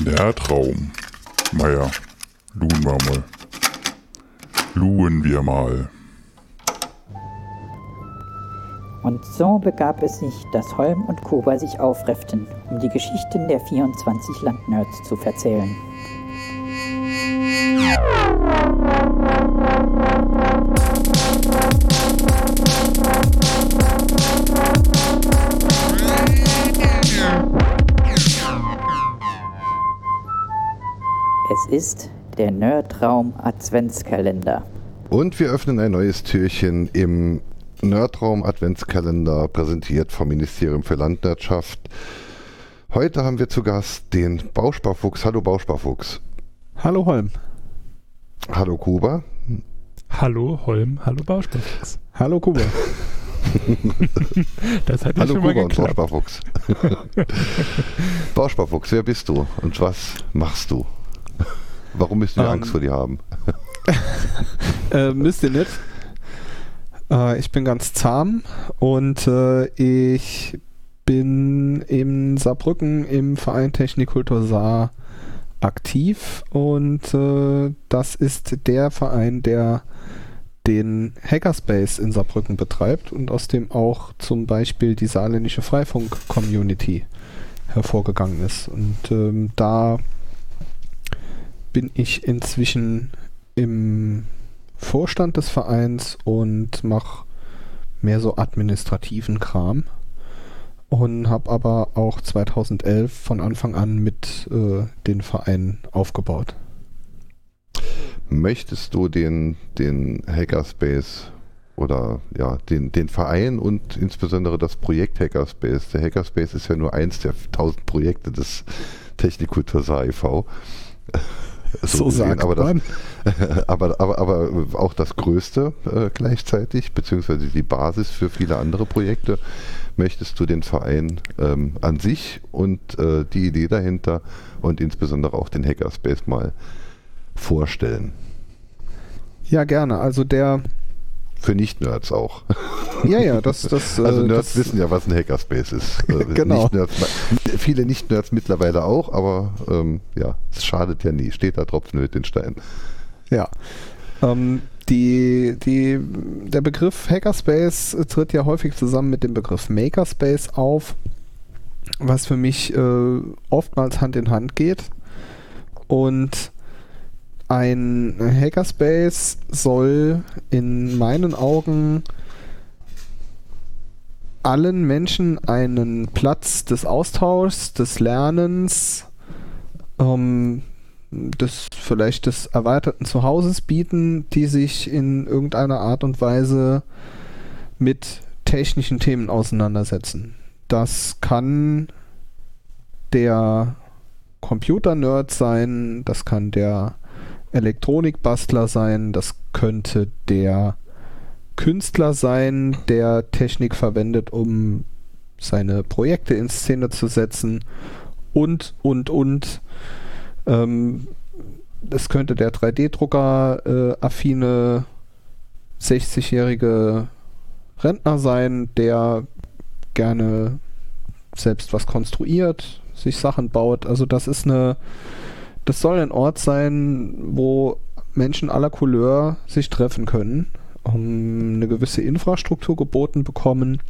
Der Traum. Meier, luhen wir mal. Luhen wir mal. Und so begab es sich, dass Holm und Kuba sich aufrefften, um die Geschichten der 24 Landnerds zu verzählen. Ist der Nerdraum Adventskalender. Und wir öffnen ein neues Türchen im Nerdraum Adventskalender, präsentiert vom Ministerium für Landwirtschaft. Heute haben wir zu Gast den Bausparfuchs. Hallo Bausparfuchs. Hallo Holm. Hallo Kuba. Hallo Holm, hallo Bausparfuchs. Hallo Kuba. das hat ja Hallo schon mal Kuba und. Bausparfuchs. Bausparfuchs, wer bist du und was machst du? Warum müssen wir Ähm, Angst vor dir haben? äh, müsst ihr nicht. Äh, ich bin ganz zahm und äh, ich bin in Saarbrücken im Verein Technikultur Saar aktiv und äh, das ist der Verein, der den Hackerspace in Saarbrücken betreibt und aus dem auch zum Beispiel die saarländische Freifunk-Community hervorgegangen ist. Und ähm, da bin ich inzwischen im Vorstand des Vereins und mache mehr so administrativen Kram. Und habe aber auch 2011 von Anfang an mit äh, den Verein aufgebaut. Möchtest du den, den Hackerspace oder ja, den, den Verein und insbesondere das Projekt Hackerspace, der Hackerspace ist ja nur eins der tausend Projekte des Technikultur Saar e.V. gesehen, aber, das, aber, aber, aber auch das Größte äh, gleichzeitig, beziehungsweise die Basis für viele andere Projekte, möchtest du den Verein ähm, an sich und äh, die Idee dahinter und insbesondere auch den Hackerspace mal vorstellen. Ja, gerne. Also der, Für Nicht-Nerds auch. ja, ja, das, das, Also äh, Nerds das, wissen ja, was ein Hackerspace ist. Äh, Genau. Nicht-Nerds, viele Nicht-Nerds mittlerweile auch, aber ähm, ja, es schadet ja nie. Steht da Tropfen mit den Stein. Ja. Ähm, die, die, der Begriff Hackerspace tritt ja häufig zusammen mit dem Begriff Makerspace auf, was für mich äh, oftmals Hand in Hand geht. Und ein Hackerspace soll in meinen Augen allen Menschen einen Platz des Austauschs, des Lernens, ähm, des vielleicht des erweiterten Zuhauses bieten, die sich in irgendeiner Art und Weise mit technischen Themen auseinandersetzen. Das kann der Computer-Nerd sein, das kann der Elektronikbastler sein, das könnte der Künstler sein, der Technik verwendet, um seine Projekte in Szene zu setzen und, und, und. Ähm, das könnte der 3D-Drucker-affine 60-jährige Rentner sein, der gerne selbst was konstruiert, sich Sachen baut. Also das ist eine, das soll ein Ort sein, wo Menschen aller Couleur sich treffen können, um eine gewisse Infrastruktur geboten bekommen,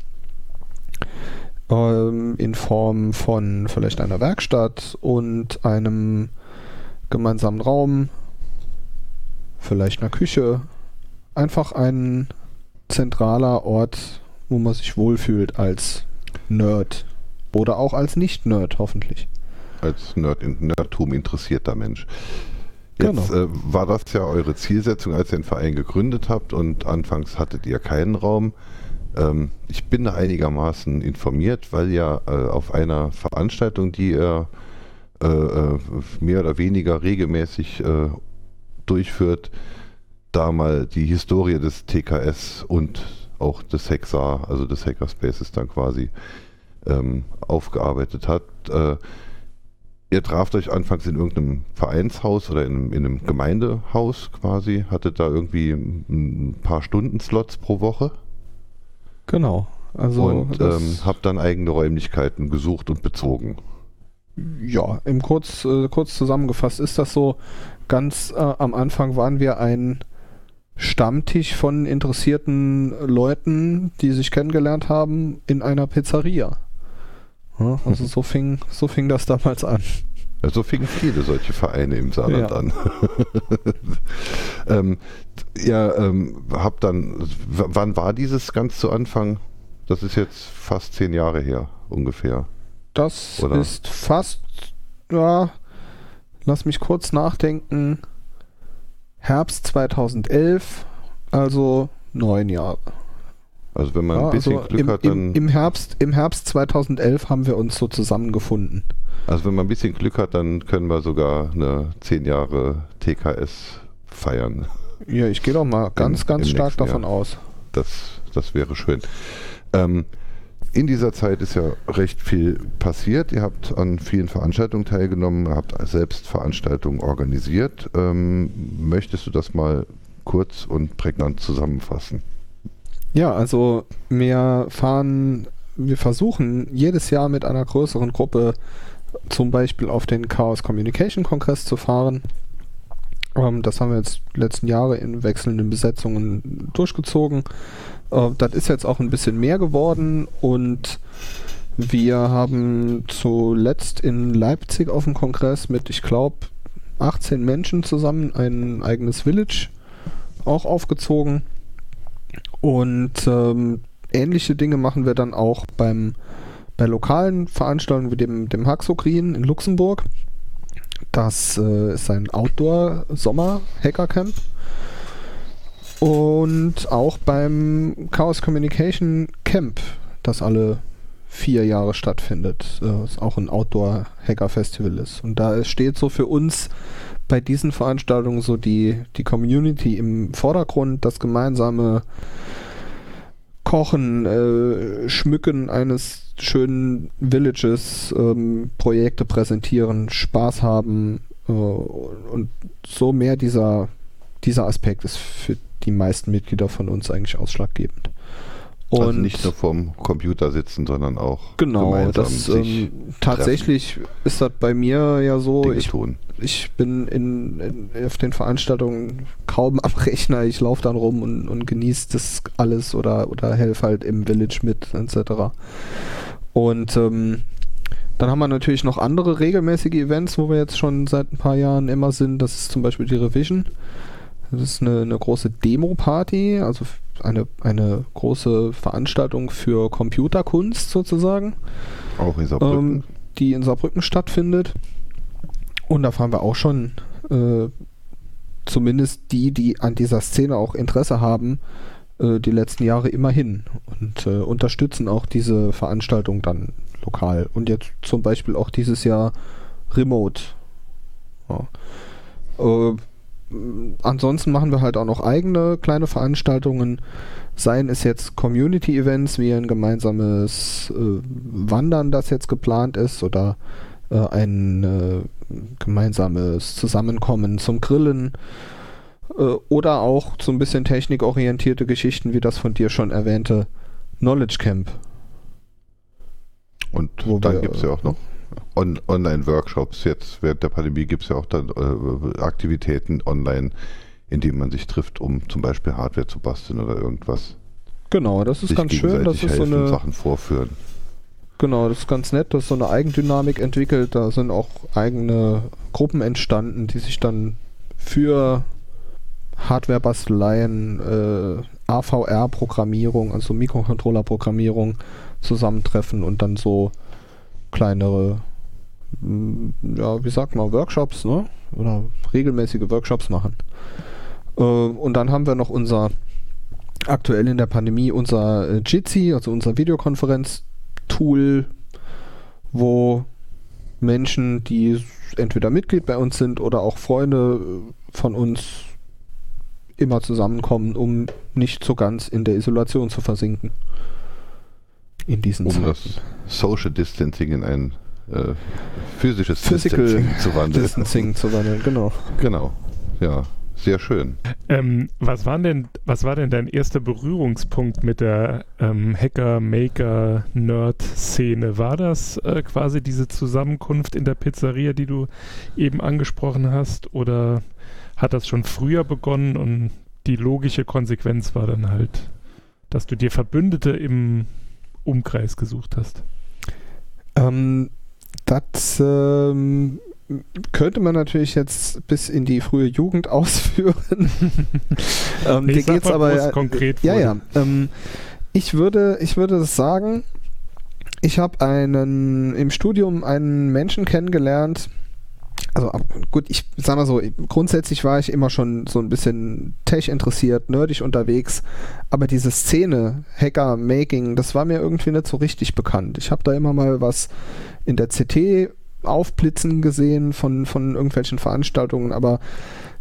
ähm, in Form von vielleicht einer Werkstatt und einem gemeinsamen Raum, vielleicht einer Küche, einfach ein zentraler Ort, wo man sich wohlfühlt als Nerd oder auch als Nicht-Nerd hoffentlich. Als Nerd, Nerdtum interessierter Mensch. Jetzt Genau. äh, war das ja eure Zielsetzung, als ihr den Verein gegründet habt und anfangs hattet ihr keinen Raum. Ähm, ich bin da einigermaßen informiert, weil ja äh, auf einer Veranstaltung, die ihr äh, äh, mehr oder weniger regelmäßig äh, durchführt, da mal die Historie des TKS und auch des Hexar, also des Hackerspaces dann quasi ähm, aufgearbeitet hat. Ihr traft euch anfangs in irgendeinem Vereinshaus oder in einem, in einem Gemeindehaus quasi, hattet da irgendwie ein paar Stundenslots pro Woche Genau. Also und ähm, habt dann eigene Räumlichkeiten gesucht und bezogen. Ja, im kurz, äh, kurz zusammengefasst ist das so. Ganz äh, am Anfang waren wir ein Stammtisch von interessierten Leuten, die sich kennengelernt haben in einer Pizzeria. Ja, also so fing, so fing das damals an. Ja, so fingen viele solche Vereine im Saarland Ja. an. ähm, ihr ähm, habt dann, wann war dieses ganz zu Anfang? Das ist jetzt fast zehn Jahre her, ungefähr. Das Oder? ist fast, ja, lass mich kurz nachdenken. Herbst 2011, also neun Jahre. Also wenn man Ja, ein bisschen also Glück im, hat, dann, im, im, Herbst, Im Herbst 2011 haben wir uns so zusammengefunden. also wenn man ein bisschen Glück hat, dann können wir sogar eine zehn Jahre TKS feiern. Ja, ich gehe doch mal ganz, Im- ganz stark davon Jahr. aus. Das, das wäre schön. Ähm, in dieser Zeit ist ja recht viel passiert. Ihr habt an vielen Veranstaltungen teilgenommen, habt selbst Veranstaltungen organisiert. Ähm, möchtest du das mal kurz und prägnant zusammenfassen? Ja, also wir fahren, wir versuchen jedes Jahr mit einer größeren Gruppe zum Beispiel auf den Chaos Communication Kongress zu fahren. Ähm, das haben wir jetzt die letzten Jahre in wechselnden Besetzungen durchgezogen. Äh, das ist jetzt auch ein bisschen mehr geworden und wir haben zuletzt in Leipzig auf dem Kongress mit, ich glaube, 18 Menschen zusammen ein eigenes Village auch aufgezogen. Und ähm, ähnliche Dinge machen wir dann auch beim, bei lokalen Veranstaltungen wie dem, dem Haxokrin in Luxemburg. Das äh, ist ein Outdoor-Sommer-Hackercamp. Und auch beim Chaos Communication Camp, das alle vier Jahre stattfindet, äh, was auch ein Outdoor-Hacker-Festival ist. Und da steht so für uns bei diesen Veranstaltungen so die, die Community im Vordergrund, das gemeinsame Kochen, äh, Schmücken eines schönen Villages, ähm, Projekte präsentieren, Spaß haben äh, und so mehr dieser, dieser Aspekt ist für die meisten Mitglieder von uns eigentlich ausschlaggebend. Und also nicht nur vorm Computer sitzen, sondern auch genau, gemeinsam das ähm, tatsächlich ist das bei mir ja so, Dinge ich tun. ich bin in, in, auf den Veranstaltungen kaum am Rechner. Ich laufe dann rum und, und genieße das alles oder, oder helfe halt im Village mit, etc. Und ähm, dann haben wir natürlich noch andere regelmäßige Events, wo wir jetzt schon seit ein paar Jahren immer sind. Das ist zum Beispiel die Revision. Das ist eine, eine große Demo-Party, also eine, eine große Veranstaltung für Computerkunst sozusagen Auch in Saarbrücken. ähm, die in Saarbrücken stattfindet. Und da fahren wir auch schon, äh, zumindest die, die an dieser Szene auch Interesse haben, äh, die letzten Jahre immer hin und äh, unterstützen auch diese Veranstaltung dann lokal. Und jetzt zum Beispiel auch dieses Jahr remote. Ja. Ansonsten machen wir halt auch noch eigene kleine Veranstaltungen. Seien es jetzt Community-Events wie ein gemeinsames äh, Wandern, das jetzt geplant ist, oder äh, ein äh, gemeinsames Zusammenkommen zum Grillen. Äh, oder auch so ein bisschen technikorientierte Geschichten, wie das von dir schon erwähnte Knowledge Camp. Und Wo dann gibt es ja auch noch on Online-Workshops. Jetzt während der Pandemie gibt es ja auch dann äh, Aktivitäten online, in denen man sich trifft, um zum Beispiel Hardware zu basteln oder irgendwas. Genau, das ist sich ganz schön. Das ist so eine, Sachen vorführen. Genau, das ist ganz nett, dass so eine Eigendynamik entwickelt. Da sind auch eigene Gruppen entstanden, die sich dann für Hardware-Basteleien, äh, AVR-Programmierung, also Mikrocontroller-Programmierung zusammentreffen und dann so kleinere, ja, wie sagt man, Workshops, ne? Oder regelmäßige Workshops machen. Äh, und dann haben wir noch unser, aktuell in der Pandemie, unser äh, Jitsi, also unser Videokonferenz Tool, wo Menschen, die entweder Mitglied bei uns sind oder auch Freunde äh, von uns immer zusammenkommen, um nicht so ganz in der Isolation zu versinken. In diesen Um Zeiten. das Social Distancing in ein äh, physisches Physical Distancing zu wandeln. Distancing zu wandeln, genau. Genau. Ja, sehr schön. Ähm, was, waren denn, was war denn dein erster Berührungspunkt mit der ähm, Hacker-Maker-Nerd-Szene? War das äh, quasi diese Zusammenkunft in der Pizzeria, die du eben angesprochen hast? Oder hat das schon früher begonnen und die logische Konsequenz war dann halt, dass du dir Verbündete im Umkreis gesucht hast? Ähm, das ähm, könnte man natürlich jetzt bis in die frühe Jugend ausführen. ähm, Nee, dir geht's mal, aber es konkret ja, ja. Ähm, ich würde, ich würde sagen. Ich habe einen im Studium einen Menschen kennengelernt. Also gut, ich sag mal so, grundsätzlich war ich immer schon so ein bisschen tech interessiert, nerdig unterwegs, aber diese Szene, Hacker, Making, das war mir irgendwie nicht so richtig bekannt. Ich habe da immer mal was in der CT aufblitzen gesehen von, von irgendwelchen Veranstaltungen, aber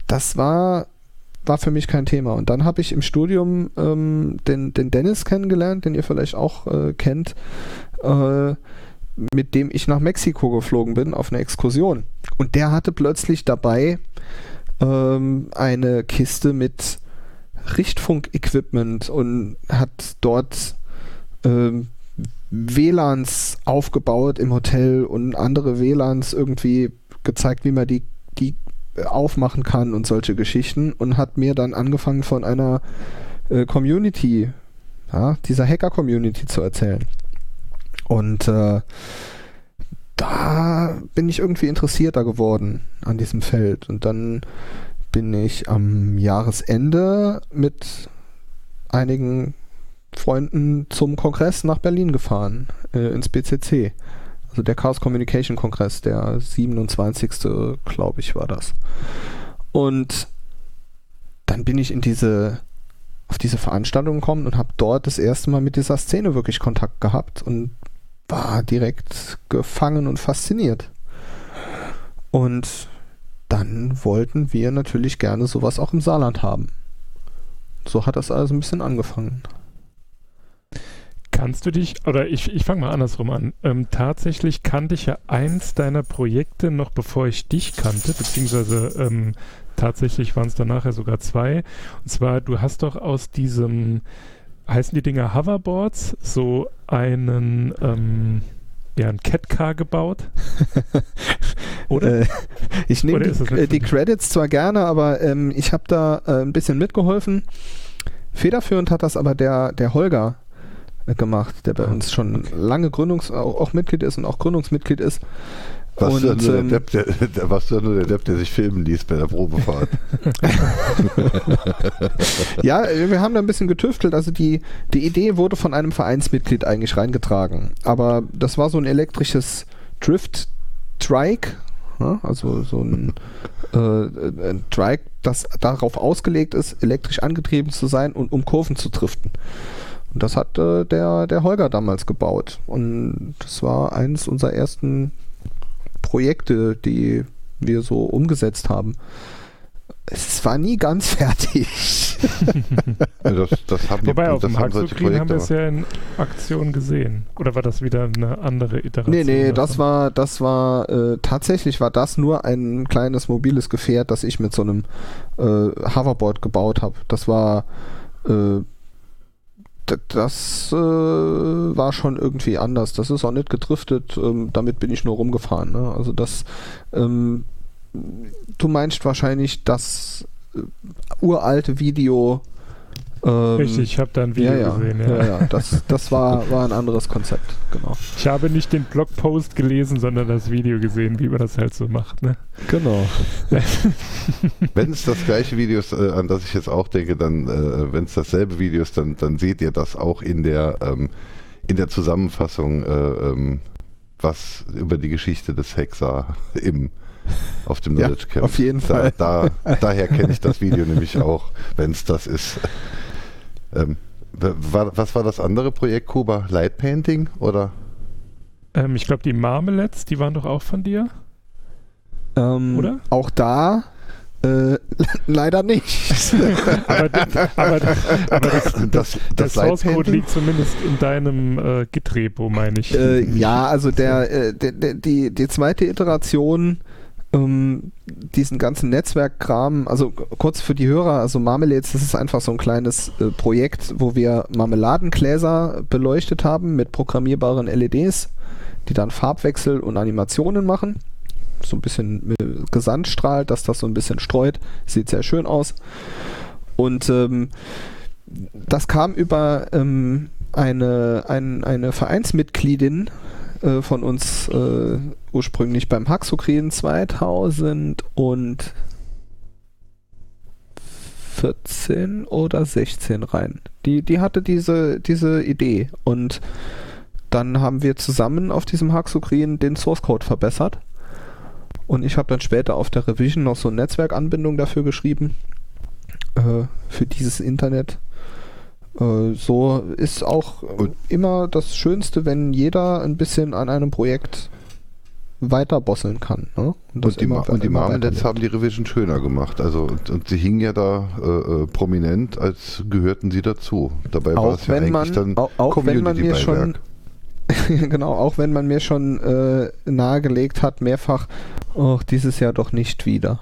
das war, war für mich kein Thema. Und dann habe ich im Studium ähm, den, den Dennis kennengelernt, den ihr vielleicht auch äh, kennt, äh, mit dem ich nach Mexiko geflogen bin auf eine Exkursion. Und der hatte plötzlich dabei ähm, eine Kiste mit Richtfunk-Equipment und hat dort ähm, WLANs aufgebaut im Hotel und andere WLANs irgendwie gezeigt, wie man die, die aufmachen kann und solche Geschichten und hat mir dann angefangen von einer äh, Community, ja, dieser Hacker-Community zu erzählen. Und äh, da bin ich irgendwie interessierter geworden an diesem Feld. Und dann bin ich am Jahresende mit einigen Freunden zum Kongress nach Berlin gefahren, äh, ins BCC. Also der Chaos Communication Kongress, der 27. glaube ich war das. Und dann bin ich in diese auf diese Veranstaltung gekommen und habe dort das erste Mal mit dieser Szene wirklich Kontakt gehabt und war direkt gefangen und fasziniert. Und dann wollten wir natürlich gerne sowas auch im Saarland haben. So hat das also ein bisschen angefangen. Kannst du dich, oder ich, ich fange mal andersrum an. Ähm, tatsächlich kannte ich ja eins deiner Projekte noch bevor ich dich kannte, beziehungsweise ähm, tatsächlich waren es dann nachher sogar zwei. Und zwar, du hast doch aus diesem, heißen die Dinger Hoverboards, so einen, ähm, ja, ein Catcar gebaut. Oder? Äh, ich nehme die, äh, die? Credits zwar gerne, aber ähm, ich habe da äh, ein bisschen mitgeholfen. Federführend hat das aber der, der Holger äh, gemacht, der bei Ah, uns schon lange Gründungs auch, auch Mitglied ist und auch Gründungsmitglied ist. Ja Und, nur ähm, der Depp, der, der, warst du ja nur der Depp, der sich filmen ließ bei der Probefahrt. Ja, wir haben da ein bisschen getüftelt. Also die, die Idee wurde von einem Vereinsmitglied eigentlich reingetragen. Aber das war so ein elektrisches Drift-Trike. Ja, also so ein, äh, ein Trike, das darauf ausgelegt ist, elektrisch angetrieben zu sein und um Kurven zu driften. Und das hat äh, der, der Holger damals gebaut. Und das war eines unserer ersten Projekte, die wir so umgesetzt haben. Es war nie ganz fertig. Das, das haben die, Wobei auf das dem haben solche haben Projekte wir es ja in Aktion gesehen. Oder war das wieder eine andere Iteration? Nee, nee, das davon? war, das war, äh, tatsächlich war das nur ein kleines mobiles Gefährt, das ich mit so einem äh, Hoverboard gebaut habe. Das war, äh, das äh, war schon irgendwie anders. Das ist auch nicht gedriftet, ähm, damit bin ich nur rumgefahren. Ne? Also das, ähm, du meinst wahrscheinlich das äh, uralte Video. Ähm, Richtig, ich habe da ein Video ja, ja, gesehen. ja. Ja. ja, das, das war, war ein anderes Konzept, genau. Ich habe nicht den Blogpost gelesen, sondern das Video gesehen, wie man das halt so macht. Ne? Genau. Wenn es das gleiche Video ist, äh, an das ich jetzt auch denke, dann, äh, wenn es dasselbe Video ist, dann, dann seht ihr das auch in der, ähm, in der Zusammenfassung, äh, ähm, was über die Geschichte des Hexer im, auf dem Ja, Knowledge Camp. auf jeden da, Fall. Da, daher kenne ich das Video nämlich auch, wenn es das ist. Ähm, war, was war das andere Projekt, Kuba? Light Painting oder? Ähm, ich glaube, die Marmalades, die waren doch auch von dir. Ähm, Oder? Auch da äh, leider nicht. aber, das- aber, aber das, Das, das, der Source Code liegt zumindest in deinem äh, Git-Repo, meine ich. äh, ja, also der, äh, der, der, die, die zweite Iteration ähm, diesen ganzen Netzwerkkram, also kurz für die Hörer, also Marmalades, das ist einfach so ein kleines äh, Projekt, wo wir Marmeladengläser beleuchtet haben mit programmierbaren LEDs, die dann Farbwechsel und Animationen machen. So ein bisschen mit Gesandstrahl, dass das so ein bisschen streut. Sieht sehr schön aus. Und ähm, das kam über ähm, eine, ein, eine Vereinsmitgliedin äh, von uns äh, ursprünglich beim Haxokrin 2014 oder 16 rein. Die, die hatte diese, diese Idee und dann haben wir zusammen auf diesem Haxokrin den Source Code verbessert. Und ich habe dann später auf der Revision noch so eine Netzwerkanbindung dafür geschrieben. Äh, für dieses Internet. Äh, so ist auch und immer das Schönste, wenn jeder ein bisschen an einem Projekt weiter bosseln kann. Ne? Und, und, die, immer, und die Marmalades haben die Revision schöner gemacht. Also und, und sie hingen ja da äh, äh prominent, als gehörten sie dazu. Dabei auch war es ja eigentlich man, dann auch, auch wenn man mir schon genau, auch wenn man mir schon äh, nahegelegt hat, mehrfach, oh, dieses Jahr doch nicht wieder.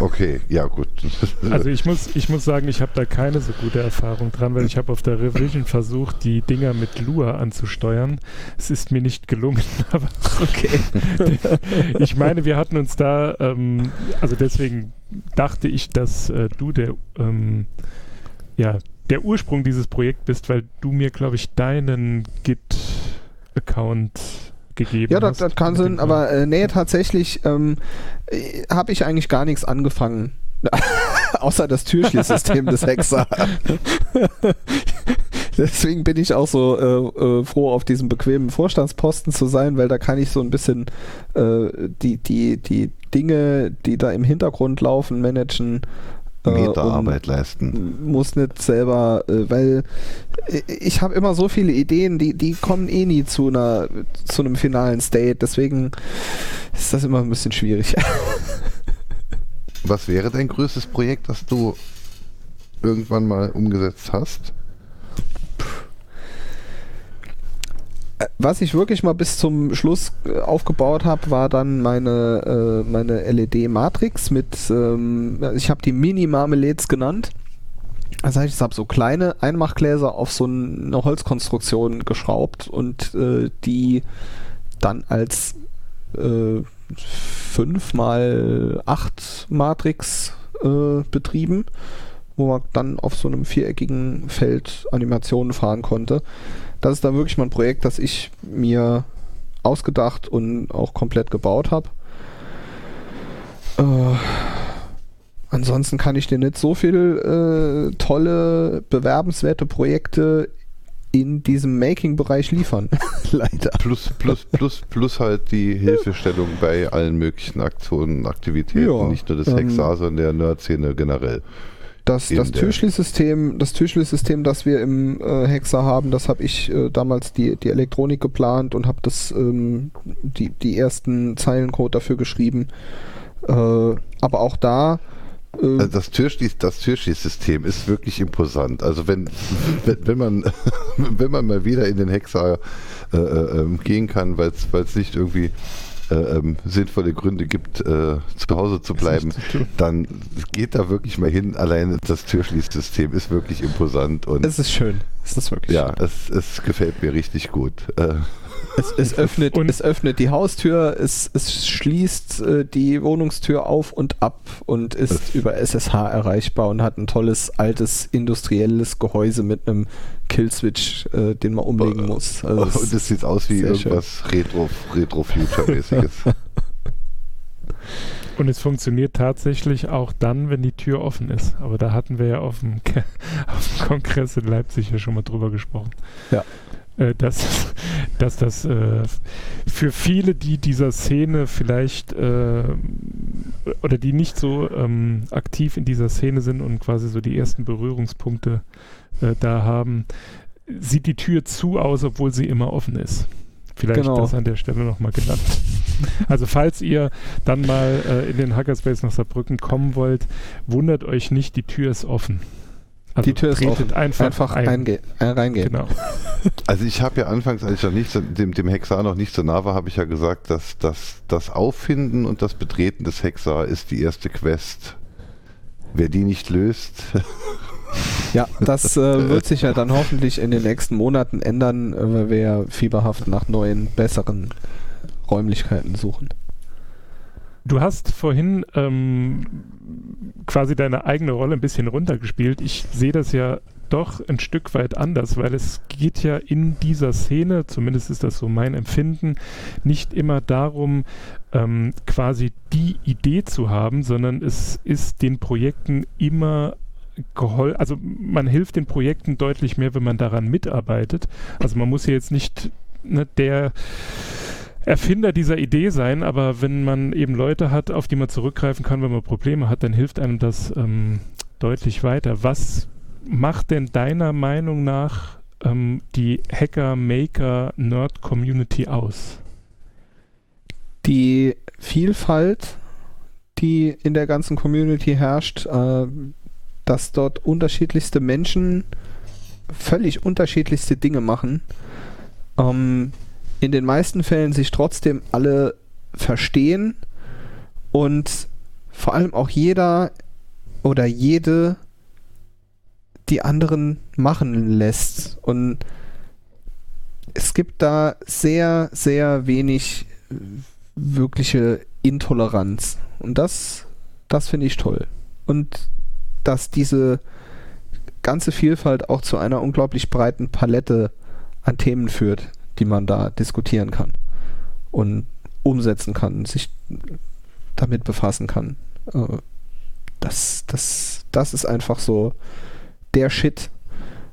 Okay, ja gut. Also ich muss, ich muss sagen, ich habe da keine so gute Erfahrung dran, weil ich habe auf der Revision versucht, die Dinger mit Lua anzusteuern. Es ist mir nicht gelungen, aber okay. ich meine, wir hatten uns da, ähm, also deswegen dachte ich, dass äh, du der, ähm, ja, der Ursprung dieses Projekts bist, weil du mir, glaube ich, deinen Git-Account gegeben Ja, das, das kann sein, aber äh, nee, tatsächlich ähm, äh, habe ich eigentlich gar nichts angefangen. Außer das Türschließsystem des Hexer. Deswegen bin ich auch so äh, äh, froh, auf diesem bequemen Vorstandsposten zu sein, weil da kann ich so ein bisschen äh, die, die, die Dinge, die da im Hintergrund laufen, managen Meterarbeit leisten. Muss nicht selber, äh, weil äh, ich habe immer so viele Ideen, die, die kommen eh nie zu einer zu einem finalen State. Deswegen ist das immer ein bisschen schwierig. Was wäre dein größtes Projekt, das du irgendwann mal umgesetzt hast? Was ich wirklich mal bis zum Schluss äh, aufgebaut habe, war dann meine, äh, meine LED-Matrix mit, ähm, ich habe die Mini-Marmelades genannt. Das heißt, ich habe so kleine Einmachgläser auf so eine Holzkonstruktion geschraubt und äh, die dann als äh, 5 mal 8 Matrix äh, betrieben, wo man dann auf so einem viereckigen Feld Animationen fahren konnte das ist dann wirklich mal ein Projekt, das ich mir ausgedacht und auch komplett gebaut habe. Äh, ansonsten kann ich dir nicht so viel äh, tolle, bewerbenswerte Projekte in diesem Making-Bereich liefern. Leider. Plus, plus, plus, plus halt die Hilfestellung bei allen möglichen Aktionen, Aktivitäten, ja, nicht nur des ähm, sondern der Nerd-Szene generell. Das, das Türschließsystem, das Türschließsystem, das wir im äh, Hexer haben, das habe ich äh, damals die, die Elektronik geplant und habe das ähm, die, die ersten Zeilencode dafür geschrieben. Äh, aber auch da äh, also das, Türschließ, das Türschließsystem ist wirklich imposant. Also wenn, wenn, wenn, man, wenn man mal wieder in den Hexer äh, äh, ähm, gehen kann, weil es nicht irgendwie ähm, sinnvolle Gründe gibt, äh, zu Hause zu bleiben, dann geht da wirklich mal hin. Alleine das Türschließsystem ist wirklich imposant. Und es ist schön. Es ist wirklich Ja, es, es gefällt mir richtig gut. Äh, es, es, öffnet, es öffnet die Haustür, es, es schließt äh, die Wohnungstür auf und ab und ist über SSH erreichbar und hat ein tolles, altes, industrielles Gehäuse mit einem Killswitch, äh, den man umlegen muss. Also und es sieht aus wie irgendwas Retro-Future-mäßiges. Retro Und es funktioniert tatsächlich auch dann, wenn die Tür offen ist. Aber da hatten wir ja auf dem, auf dem Kongress in Leipzig ja schon mal drüber gesprochen. Ja. Äh, dass, dass das äh, für viele, die dieser Szene vielleicht äh, oder die nicht so ähm, aktiv in dieser Szene sind und quasi so die ersten Berührungspunkte äh, da haben, sieht die Tür zu aus, obwohl sie immer offen ist. Vielleicht genau. das an der Stelle nochmal genannt. Also falls ihr dann mal äh, in den Hackerspace nach Saarbrücken kommen wollt, wundert euch nicht, die Tür ist offen. Also Die Tür ist offen. einfach, Einfach ein. äh, reingehen. Genau. Also ich habe ja anfangs, als ich noch nicht so, dem, dem Hexar noch nicht so nah war, habe ich ja gesagt, dass, dass das Auffinden und das Betreten des Hexar ist die erste Quest. Wer die nicht löst, Ja, das äh, wird sich ja dann hoffentlich in den nächsten Monaten ändern, äh, weil wir ja fieberhaft nach neuen, besseren Räumlichkeiten suchen. Du hast vorhin ähm, quasi deine eigene Rolle ein bisschen runtergespielt. Ich sehe das ja doch ein Stück weit anders, weil es geht ja in dieser Szene, zumindest ist das so mein Empfinden, nicht immer darum, ähm, quasi die Idee zu haben, sondern es ist den Projekten immer geholfen, also man hilft den Projekten deutlich mehr, wenn man daran mitarbeitet. Also man muss ja jetzt nicht ne, der Erfinder dieser Idee sein, aber wenn man eben Leute hat, auf die man zurückgreifen kann, wenn man Probleme hat, dann hilft einem das ähm, deutlich weiter. Was macht denn deiner Meinung nach ähm, die Hacker-Maker-Nerd-Community aus? Die Vielfalt, die in der ganzen Community herrscht, äh, dass dort unterschiedlichste Menschen völlig unterschiedlichste Dinge machen, ähm, in den meisten Fällen sich trotzdem alle verstehen und vor allem auch jeder oder jede die anderen machen lässt. Und es gibt da sehr, sehr wenig wirkliche Intoleranz. Und das, das finde ich toll. Und dass diese ganze Vielfalt auch zu einer unglaublich breiten Palette an Themen führt, die man da diskutieren kann und umsetzen kann, sich damit befassen kann. Äh, Das, das, das ist einfach so der Shit,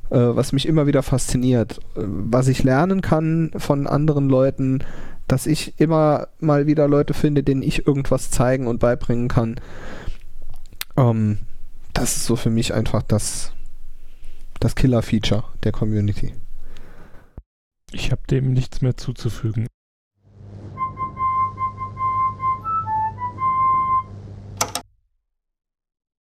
äh, was mich immer wieder fasziniert. Äh, Was ich lernen kann von anderen Leuten, dass ich immer mal wieder Leute finde, denen ich irgendwas zeigen und beibringen kann. Ähm, das ist so für mich einfach das, das Killer-Feature der Community. Ich habe dem nichts mehr zuzufügen.